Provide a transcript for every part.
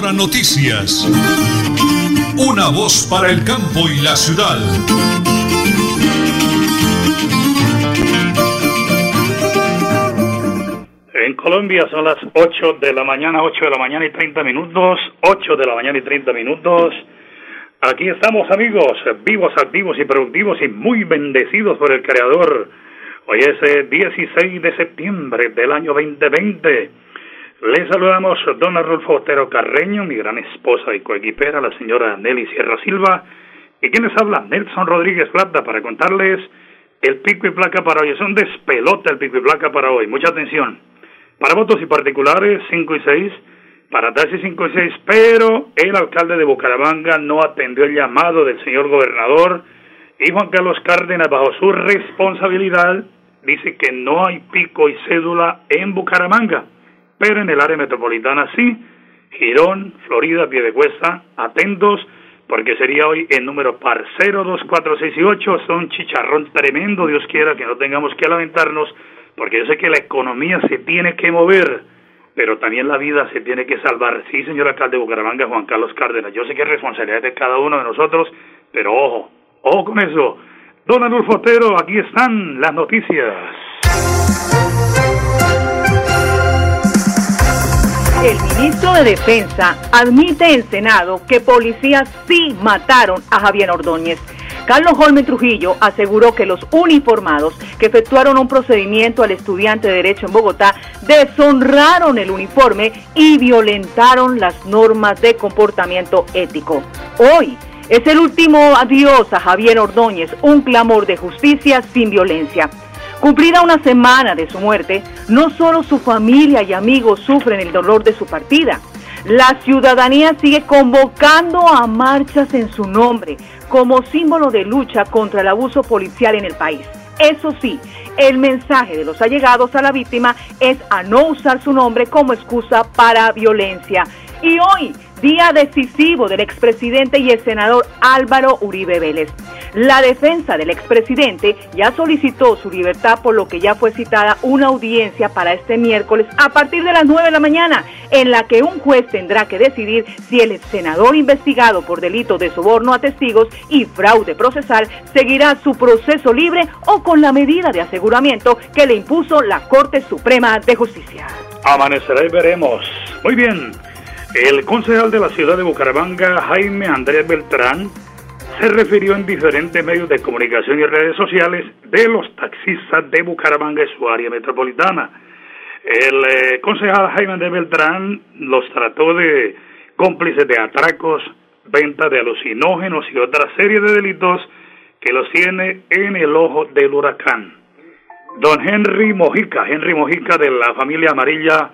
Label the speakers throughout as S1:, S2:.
S1: Hora Noticias. Una voz para el campo y la ciudad.
S2: En Colombia son las 8 de la mañana, 8 de la mañana y 30 minutos, 8 de la mañana y 30 minutos. Aquí estamos amigos, vivos, activos y productivos y muy bendecidos por el Creador. Hoy es 16 eh, de septiembre del año 2020. Les saludamos don Arnulfo Otero Carreño, mi gran esposa y coequipera, la señora Nelly Sierra Silva, y quien les habla, Nelson Rodríguez Plata, para contarles el pico y placa para hoy. Es un despelote el pico y placa para hoy. Mucha atención. Para votos y particulares, 5 y 6. Para taxis 5 y 6. Pero el alcalde de Bucaramanga no atendió el llamado del señor gobernador y Juan Carlos Cárdenas, bajo su responsabilidad, dice que no hay pico y cédula en Bucaramanga pero en el área metropolitana sí. Girón, Florida, Piedecuesta, atentos, porque sería hoy el número par 0, 2, 4, 6 y 8. Son chicharrón tremendo, Dios quiera que no tengamos que lamentarnos, porque yo sé que la economía se tiene que mover, pero también la vida se tiene que salvar. Sí, señor alcalde de Bucaramanga, Juan Carlos Cárdenas, yo sé que es responsabilidad de cada uno de nosotros, pero ojo, ojo con eso. Don Adolfo Otero, aquí están las noticias.
S3: El ministro de Defensa admite en Senado que policías sí mataron a Javier Ordóñez. Carlos Holme Trujillo aseguró que los uniformados que efectuaron un procedimiento al estudiante de Derecho en Bogotá deshonraron el uniforme y violentaron las normas de comportamiento ético. Hoy es el último adiós a Javier Ordóñez, un clamor de justicia sin violencia. Cumplida una semana de su muerte, no solo su familia y amigos sufren el dolor de su partida, la ciudadanía sigue convocando a marchas en su nombre como símbolo de lucha contra el abuso policial en el país. Eso sí, el mensaje de los allegados a la víctima es a no usar su nombre como excusa para violencia. Y hoy día decisivo del expresidente y el senador Álvaro Uribe Vélez. La defensa del expresidente ya solicitó su libertad por lo que ya fue citada una audiencia para este miércoles a partir de las 9 de la mañana, en la que un juez tendrá que decidir si el senador investigado por delito de soborno a testigos y fraude procesal seguirá su proceso libre o con la medida de aseguramiento que le impuso la Corte Suprema de Justicia.
S2: Amanecerá y veremos. Muy bien. El concejal de la ciudad de Bucaramanga, Jaime Andrés Beltrán, se refirió en diferentes medios de comunicación y redes sociales de los taxistas de Bucaramanga y su área metropolitana. El eh, concejal Jaime Andrés Beltrán los trató de cómplices de atracos, venta de alucinógenos y otra serie de delitos que los tiene en el ojo del huracán. Don Henry Mojica, Henry Mojica de la familia amarilla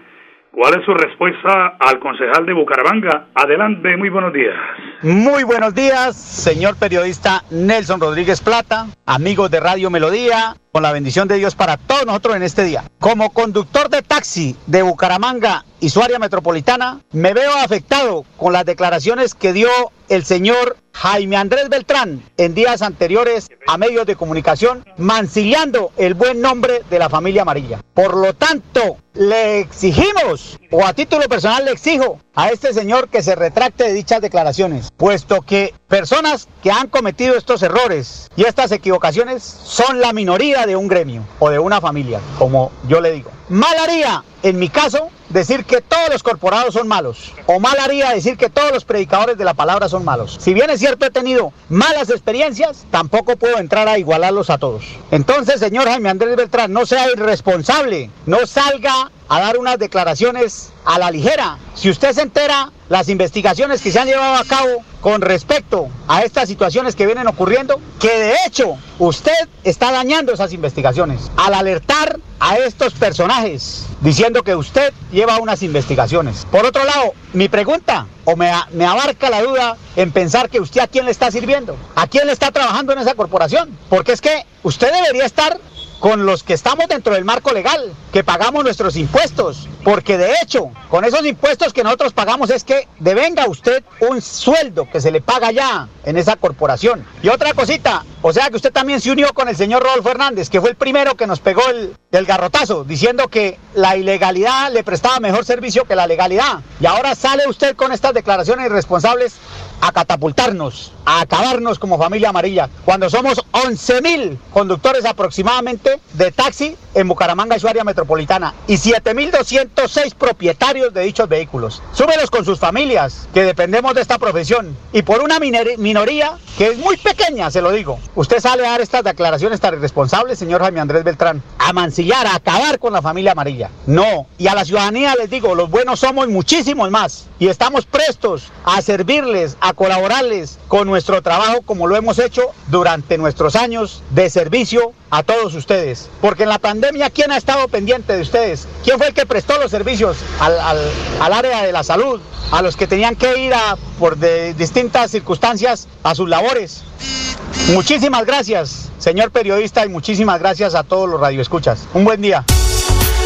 S2: ¿Cuál es su respuesta al concejal de Bucaramanga? Adelante, muy buenos días.
S4: Muy buenos días, señor periodista Nelson Rodríguez Plata, amigos de Radio Melodía, con la bendición de Dios para todos nosotros en este día. Como conductor de taxi de Bucaramanga y su área metropolitana, me veo afectado con las declaraciones que dio el señor Jaime Andrés Beltrán en días anteriores a medios de comunicación, mancillando el buen nombre de la familia amarilla. Por lo tanto, le exigimos, o a título personal le exijo, a este señor que se retracte de dichas declaraciones, puesto que personas que han cometido estos errores y estas equivocaciones son la minoría de un gremio o de una familia, como yo le digo. Mal haría, en mi caso, decir que todos los corporados son malos, o mal haría decir que todos los predicadores de la palabra son malos. Si bien es cierto he tenido malas experiencias, tampoco puedo entrar a igualarlos a todos. Entonces, señor Jaime Andrés Beltrán, no sea irresponsable, no salga a dar unas declaraciones a la ligera. Si usted se entera las investigaciones que se han llevado a cabo con respecto a estas situaciones que vienen ocurriendo, que de hecho usted está dañando esas investigaciones al alertar a estos personajes diciendo que usted lleva unas investigaciones. Por otro lado, mi pregunta, o me, me abarca la duda en pensar que usted a quién le está sirviendo, a quién le está trabajando en esa corporación, porque es que usted debería estar con los que estamos dentro del marco legal, que pagamos nuestros impuestos, porque de hecho, con esos impuestos que nosotros pagamos es que devenga usted un sueldo que se le paga ya en esa corporación. Y otra cosita, o sea que usted también se unió con el señor Rodolfo Hernández, que fue el primero que nos pegó el, el garrotazo, diciendo que la ilegalidad le prestaba mejor servicio que la legalidad. Y ahora sale usted con estas declaraciones irresponsables a catapultarnos, a acabarnos como familia amarilla, cuando somos 11 mil conductores aproximadamente de taxi en Bucaramanga y su área metropolitana y 7.206 propietarios de dichos vehículos. Súmelos con sus familias, que dependemos de esta profesión, y por una minoría que es muy pequeña, se lo digo. Usted sale a dar estas declaraciones tan irresponsables, señor Jaime Andrés Beltrán, a mancillar, a acabar con la familia amarilla. No, y a la ciudadanía les digo, los buenos somos muchísimos más y estamos prestos a servirles, a colaborarles con nuestro trabajo como lo hemos hecho durante nuestros años de servicio a todos ustedes. Porque en la pandemia, ¿quién ha estado pendiente de ustedes? ¿Quién fue el que prestó los servicios al, al, área de la salud? A los que tenían que ir a, por de distintas circunstancias a sus labores. Muchísimas gracias, señor periodista, y muchísimas gracias a todos los radioescuchas. Un buen día.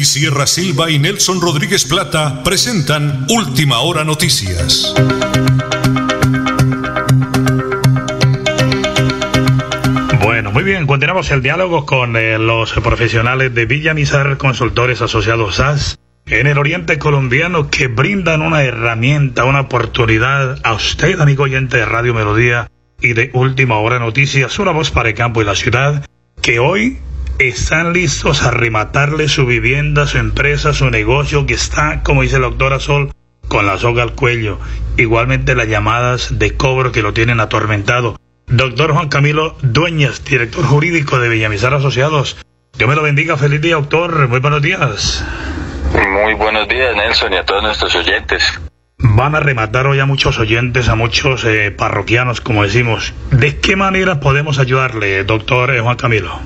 S1: Nelly Sierra Silva y Nelson Rodríguez Plata presentan Última Hora Noticias.
S2: Bueno, muy bien, continuamos el diálogo con eh, los profesionales de Villamizar Consultores Asociados SAS en el oriente colombiano que brindan una herramienta, una oportunidad a usted, amigo oyente de Radio Melodía y de Última Hora Noticias, una voz para el campo y la ciudad, que hoy están listos a rematarle su vivienda, su empresa, su negocio que está, como dice la doctora Sol, con la soga al cuello. Igualmente las llamadas de cobro que lo tienen atormentado. Doctor Juan Camilo Dueñas, director jurídico de Villamizar Asociados. Dios me lo bendiga. Feliz día, doctor. Muy buenos días.
S5: Muy buenos días, Nelson, y a todos nuestros oyentes.
S2: van a rematar hoy a muchos oyentes, a muchos eh, parroquianos, como decimos. ¿De qué manera podemos ayudarle, doctor eh, Juan Camilo?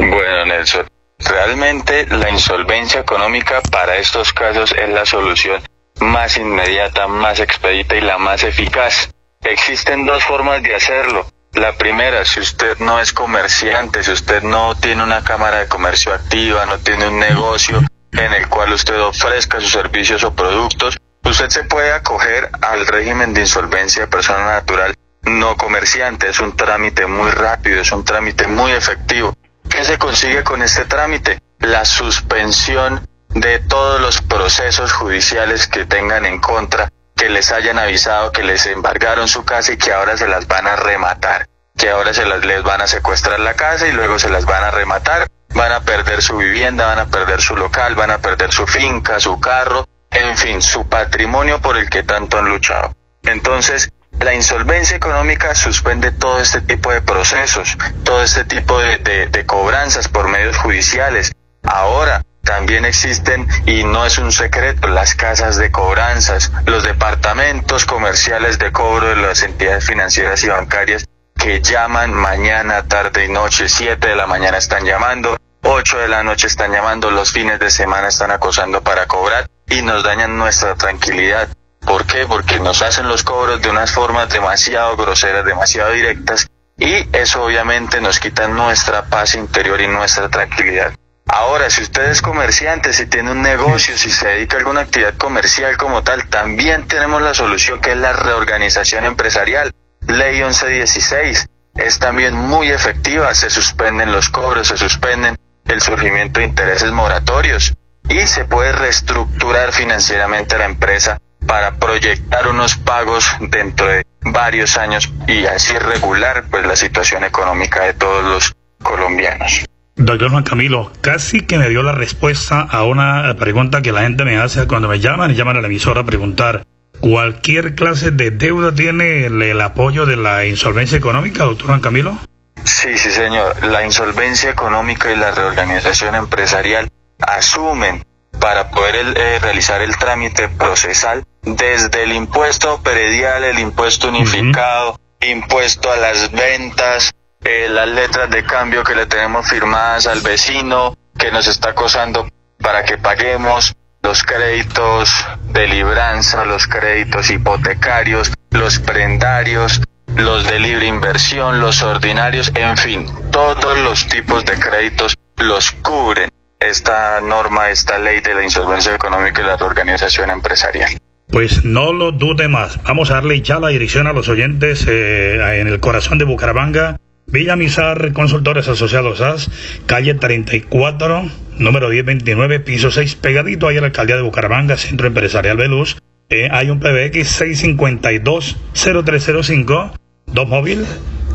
S5: Bueno, Nelson, realmente la insolvencia económica para estos casos es la solución más inmediata, más expedita y la más eficaz. Existen dos formas de hacerlo. La primera, si usted no es comerciante, si usted no tiene una cámara de comercio activa, no tiene un negocio en el cual usted ofrezca sus servicios o productos, usted se puede acoger al régimen de insolvencia de persona natural no comerciante. Es un trámite muy rápido, es un trámite muy efectivo. ¿Qué se consigue con este trámite? La suspensión de todos los procesos judiciales que tengan en contra, que les hayan avisado que les embargaron su casa y que ahora se las van a rematar, que ahora se las les van a secuestrar la casa y luego se las van a rematar, van a perder su vivienda, van a perder su local, van a perder su finca, su carro, en fin, su patrimonio por el que tanto han luchado. Entonces, la insolvencia económica suspende todo este tipo de procesos, todo este tipo de, de, cobranzas por medios judiciales. Ahora, también existen, y no es un secreto, las casas de cobranzas, los departamentos comerciales de cobro de las entidades financieras y bancarias que llaman mañana, tarde y noche, 7 de la mañana están llamando, 8 de la noche están llamando, los fines de semana están acosando para cobrar y nos dañan nuestra tranquilidad. ¿Por qué? Porque nos hacen los cobros de unas formas demasiado groseras, demasiado directas y eso obviamente nos quita nuestra paz interior y nuestra tranquilidad. Ahora, si usted es comerciante, si tiene un negocio, si se dedica a alguna actividad comercial como tal, también tenemos la solución que es la reorganización empresarial. Ley 1116 es también muy efectiva, se suspenden los cobros, se suspenden el surgimiento de intereses moratorios y se puede reestructurar financieramente la empresa para proyectar unos pagos dentro de varios años y así regular pues la situación económica de todos los colombianos.
S2: Doctor Juan Camilo, casi que me dio la respuesta a una pregunta que la gente me hace cuando me llaman y llaman a la emisora a preguntar. ¿Cualquier clase de deuda tiene el, apoyo de la insolvencia económica, doctor Juan Camilo?
S5: Sí, sí, señor. La insolvencia económica y la reorganización empresarial asumen para poder eh, realizar el trámite procesal desde el impuesto peredial, el impuesto unificado, impuesto a las ventas, eh, las letras de cambio que le tenemos firmadas al vecino que nos está acosando para que paguemos, los créditos de libranza, los créditos hipotecarios, los prendarios, los de libre inversión, los ordinarios, en fin, todos los tipos de créditos los cubren esta norma, esta ley de la insolvencia económica y la organización empresarial.
S2: Pues no lo dude más. Vamos a darle ya la dirección a los oyentes eh, en el corazón de Bucaramanga. Villa Mizar, Consultores Asociados AS, calle 34, número 1029, piso 6, pegadito ahí a la alcaldía de Bucaramanga, Centro Empresarial Veluz. Eh, hay un PBX 652-0305, dos móvil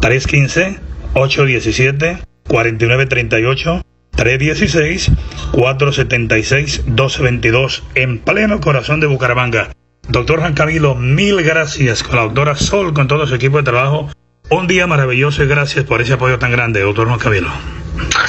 S2: 315-817-4938. 316-476-1222 en pleno corazón de Bucaramanga. Doctor Juan Camilo, mil gracias con la doctora Sol, con todo su equipo de trabajo. Un día maravilloso y gracias por ese apoyo tan grande, doctor Juan Camilo.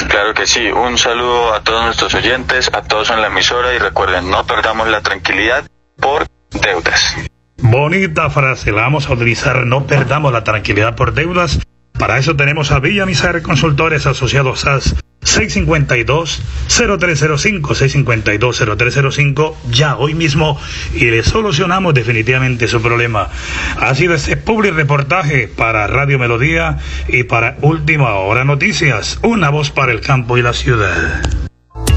S5: Claro que sí, un saludo a todos nuestros oyentes, a todos en la emisora y recuerden, no perdamos la tranquilidad por deudas.
S2: Bonita frase, la vamos a utilizar, no perdamos la tranquilidad por deudas. Para eso tenemos a Villa Mizar Consultores Asociados SAS 652-0305, 652-0305, ya hoy mismo y le solucionamos definitivamente su problema. Ha sido este public reportaje para Radio Melodía y para Última Hora Noticias, una voz para el campo y la ciudad.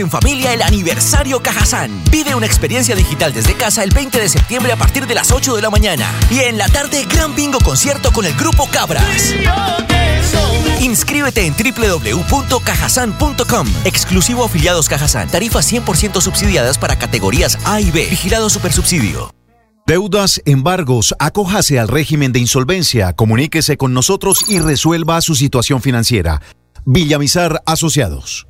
S6: En familia el aniversario Cajazán. Vive una experiencia digital desde casa el 20 de septiembre a partir de las 8 de la mañana. Y en la tarde, gran bingo concierto con el grupo Cabras. Inscríbete en www.cajasan.com. Exclusivo afiliados Cajazán. Tarifas 100% subsidiadas para categorías A y B. Vigilado Supersubsidio.
S7: Deudas, embargos, acójase al régimen de insolvencia, comuníquese con nosotros y resuelva su situación financiera. Villamizar Asociados.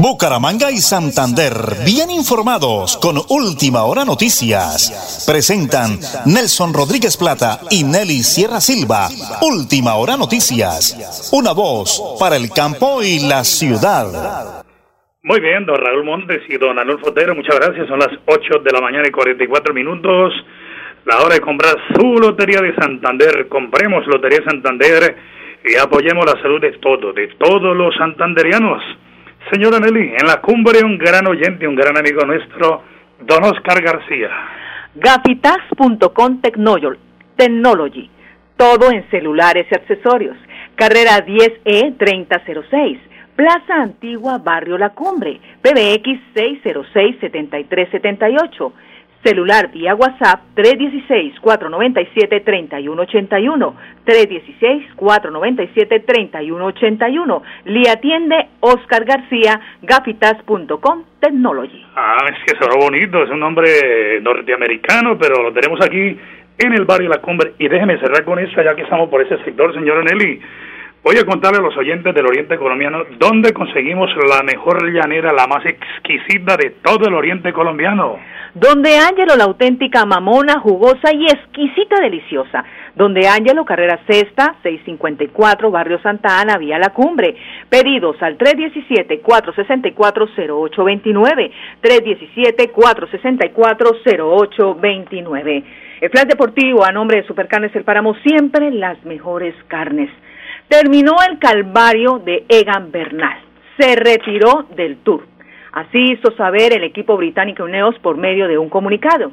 S8: Bucaramanga y Santander, bien informados con Última Hora Noticias. Presentan Nelson Rodríguez Plata y Nelly Sierra Silva. Última Hora Noticias. Una voz para el campo y la ciudad.
S2: Muy bien, don Raúl Montes y don Anulfo Otero, muchas gracias. Son las 8 de la mañana y 44 minutos. La hora de comprar su Lotería de Santander. Compremos Lotería Santander y apoyemos la salud de todos, de todos los santanderianos. Señora Nelly, en la cumbre un gran oyente, un gran amigo nuestro, don Oscar García.
S3: Gafitax.com Technology. Todo en celulares y accesorios. Carrera 10E 3006. Plaza Antigua, Barrio La Cumbre. PBX 606-7378. Celular vía WhatsApp 316-497-3181. 316-497-3181. Le atiende Oscar García, gafitas.com Technology.
S2: Ah, es que sonó bonito, es un nombre norteamericano, pero lo tenemos aquí en el barrio La Cumbre. Y déjeme cerrar con esto, ya que estamos por ese sector, señor Nelly. Voy a contarle a los oyentes del Oriente Colombiano dónde conseguimos la mejor llanera, la más exquisita de todo el Oriente Colombiano.
S3: Donde Ángelo, la auténtica mamona, jugosa y exquisita deliciosa. Donde Ángelo, carrera sexta, 654, Barrio Santa Ana, vía La Cumbre. Pedidos al 317-464-0829. 317-464-0829. El Flash Deportivo, a nombre de Supercarnes El Páramo, siempre las mejores carnes. Terminó el calvario de Egan Bernal. Se retiró del Tour. Así hizo saber el equipo británico Uneos por medio de un comunicado.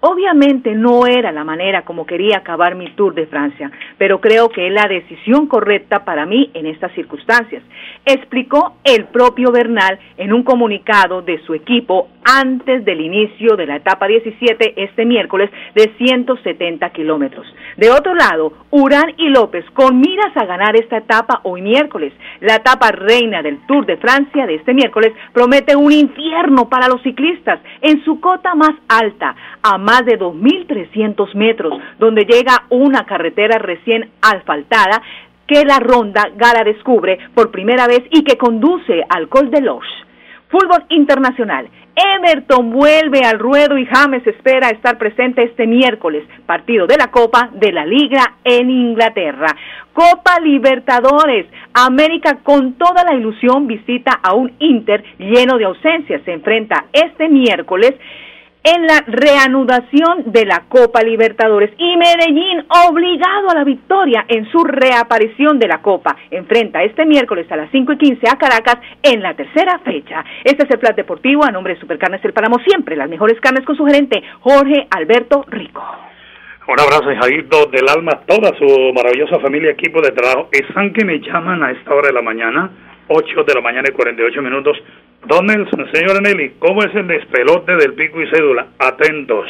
S3: Obviamente no era la manera como quería acabar mi Tour de Francia, pero creo que es la decisión correcta para mí en estas circunstancias, explicó el propio Bernal en un comunicado de su equipo antes del inicio de la etapa 17 este miércoles de 170 kilómetros. De otro lado, Urán y López con miras a ganar esta etapa hoy miércoles. La etapa reina del Tour de Francia de este miércoles promete un infierno para los ciclistas en su cota más alta, a más de 2.300 metros, donde llega una carretera recién asfaltada que la ronda Gala descubre por primera vez y que conduce al Col de Loche. Fútbol internacional. Everton vuelve al ruedo y James espera estar presente este miércoles, partido de la Copa de la Liga en Inglaterra. Copa Libertadores. América con toda la ilusión visita a un Inter lleno de ausencias. Se enfrenta este miércoles en la reanudación de la Copa Libertadores y Medellín obligado a la victoria en su reaparición de la Copa. Enfrenta este miércoles a las 5 y 15 a Caracas en la tercera fecha. Este es el Plan Deportivo a nombre de Supercarnes El Páramo, siempre las mejores carnes con su gerente Jorge Alberto Rico.
S2: Un abrazo, Jairito, del alma toda su maravillosa familia, equipo de trabajo. Están que me llaman a esta hora de la mañana, 8 de la mañana y 48 minutos, Don Nelson, señora Nelly, ¿cómo es el despelote del pico y cédula? Atentos.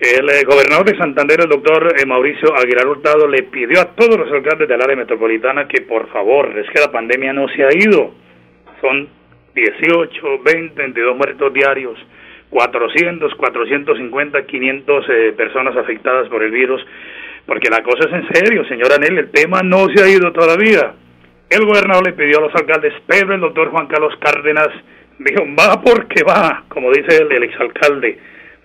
S2: El eh, gobernador de Santander, el doctor eh, Mauricio Aguilar Hurtado, le pidió a todos los alcaldes del área metropolitana que por favor, es que la pandemia no se ha ido. Son 18, 20, 22 muertos diarios, 400, 450, 500 personas afectadas por el virus, porque la cosa es en serio, señora Nelly, el tema no se ha ido todavía. El gobernador le pidió a los alcaldes, pero el doctor Juan Carlos Cárdenas dijo, va porque va, como dice el, exalcalde.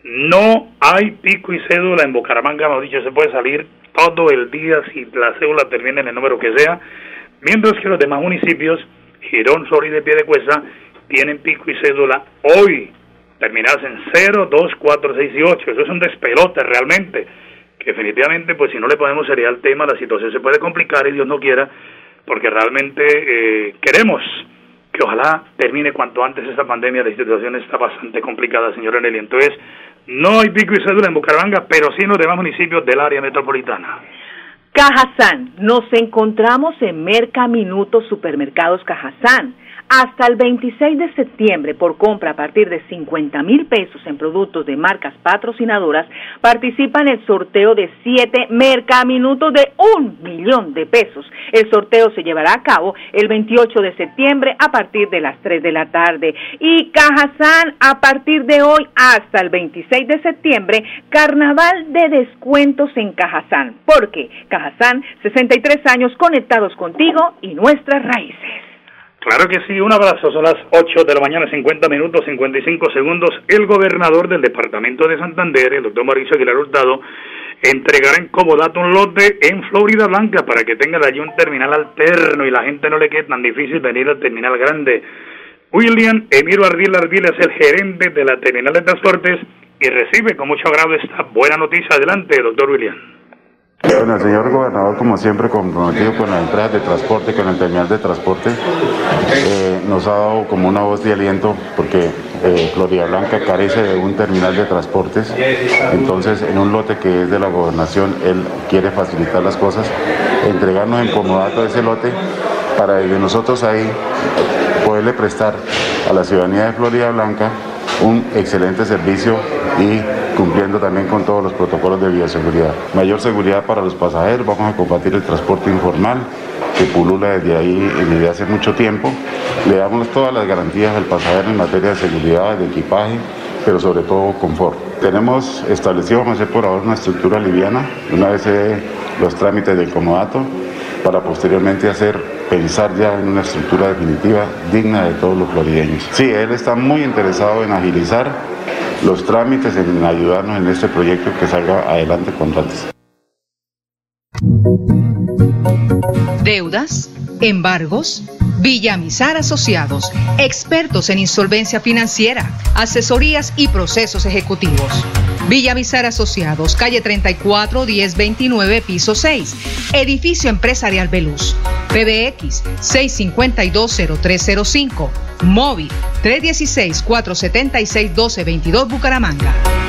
S2: No hay pico y cédula en Bucaramanga, hemos dicho, se puede salir todo el día si la cédula termina en el número que sea, mientras que los demás municipios, Girón, Florida y Piedecuesta, tienen pico y cédula hoy, terminadas en 0, 2, 4, 6 y 8. Eso es un despelote realmente, definitivamente, pues si no le ponemos seriedad al tema, la situación se puede complicar y Dios no quiera, porque realmente eh, queremos que ojalá termine cuanto antes esta pandemia. La situación está bastante complicada, señora Nelly. Entonces, no hay pico y cédula en Bucaramanga, pero sí en los demás municipios del área metropolitana.
S3: Cajazán, nos encontramos en Mercaminuto Supermercados Cajazán hasta el 26 de septiembre, por compra a partir de 50 mil pesos en productos de marcas patrocinadoras, participa en el sorteo de 7 mercaminutos de un millón de pesos. El sorteo se llevará a cabo el 28 de septiembre a partir de las 3 de la tarde. Y Cajazán, a partir de hoy hasta el 26 de septiembre, carnaval de descuentos en Cajazán. Porque Cajazán, 63 años conectados contigo y nuestras raíces.
S2: Claro que sí, un abrazo. Son las 8 de la mañana, 50 minutos, 55 segundos. El gobernador del departamento de Santander, el doctor Mauricio Aguilar Hurtado, entregará en comodato un lote en Florida Blanca para que tenga allí un terminal alterno y la gente no le quede tan difícil venir al terminal grande. William Emiro Ardil Ardil es el gerente de la terminal de transportes y recibe con mucho agrado esta buena noticia. Adelante, doctor William.
S9: Bueno, el señor gobernador, como siempre, comprometido con las empresas de transporte, con el terminal de transporte, eh, nos ha dado como una voz de aliento porque eh, Florida Blanca carece de un terminal de transportes. Entonces, en un lote que es de la gobernación, él quiere facilitar las cosas, entregarnos en comodato ese lote para desde nosotros ahí poderle prestar a la ciudadanía de Florida Blanca un excelente servicio y cumpliendo también con todos los protocolos de bioseguridad. Mayor seguridad para los pasajeros, vamos a combatir el transporte informal que pulula desde ahí desde hace mucho tiempo. Le damos todas las garantías al pasajero en materia de seguridad, de equipaje, pero sobre todo confort. Tenemos establecido, vamos a hacer por ahora una estructura liviana, una vez los trámites del comodato, para posteriormente hacer pensar ya en una estructura definitiva digna de todos los florideños. Sí, él está muy interesado en agilizar los trámites, en ayudarnos en este proyecto que salga adelante con antes.
S10: Deudas, embargos, Villamizar Asociados, expertos en insolvencia financiera, asesorías y procesos ejecutivos. Villamizar Asociados, calle 34 1029, piso 6, edificio empresarial Veluz. PBX 6520305, móvil 316 476 1222 Bucaramanga.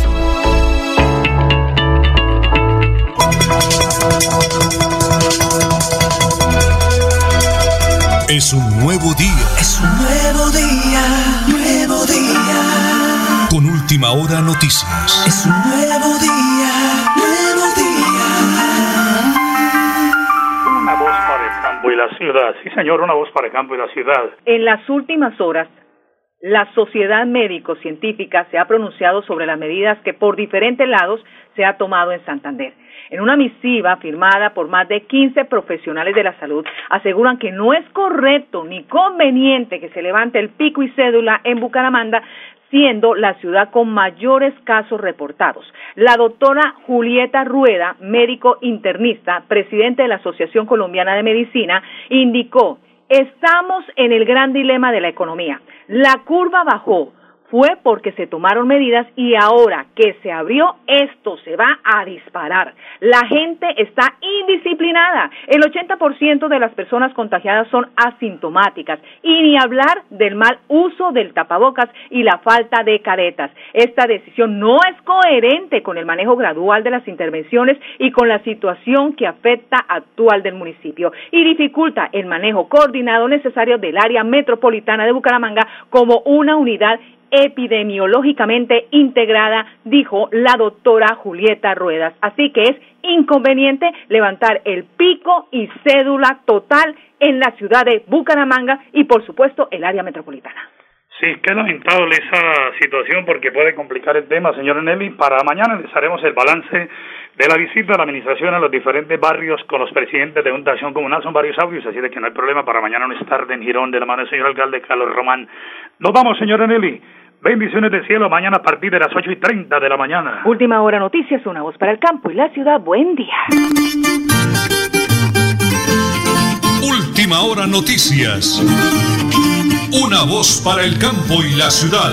S1: Es un nuevo día.
S11: Es un nuevo día, nuevo día.
S1: Con última hora noticias.
S11: Es un nuevo día, nuevo día.
S2: Una voz para el campo y la ciudad. Sí, señor, una voz para el campo y la ciudad.
S3: En las últimas horas, la sociedad médico-científica se ha pronunciado sobre las medidas que por diferentes lados se ha tomado en Santander. En una misiva firmada por más de 15 profesionales de la salud, aseguran que no es correcto ni conveniente que se levante el pico y cédula en Bucaramanga, siendo la ciudad con mayores casos reportados. La doctora Julieta Rueda, médico internista, presidente de la Asociación Colombiana de Medicina, indicó, estamos en el gran dilema de la economía. La curva bajó fue porque se tomaron medidas y ahora que se abrió, esto se va a disparar. La gente está indisciplinada. El 80% de las personas contagiadas son asintomáticas y ni hablar del mal uso del tapabocas y la falta de caretas. Esta decisión no es coherente con el manejo gradual de las intervenciones y con la situación que afecta actual del municipio y dificulta el manejo coordinado necesario del área metropolitana de Bucaramanga como una unidad epidemiológicamente integrada, dijo la doctora Julieta Ruedas. Así que es inconveniente levantar el pico y cédula total en la ciudad de Bucaramanga y, por supuesto, el área metropolitana.
S2: Sí, qué lamentable esa situación porque puede complicar el tema, señor Nelly. Para mañana les haremos el balance de la visita de la administración a los diferentes barrios con los presidentes de una acción comunal. Son varios audios, así de que no hay problema para mañana no estar en Girón de la mano del señor alcalde Carlos Román. Nos vamos, señor Nelly. Bendiciones del cielo mañana a partir de las 8 y 30 de la mañana.
S3: Última hora noticias, una voz para el campo y la ciudad. Buen día.
S1: Última hora noticias. Una voz para el campo y la ciudad.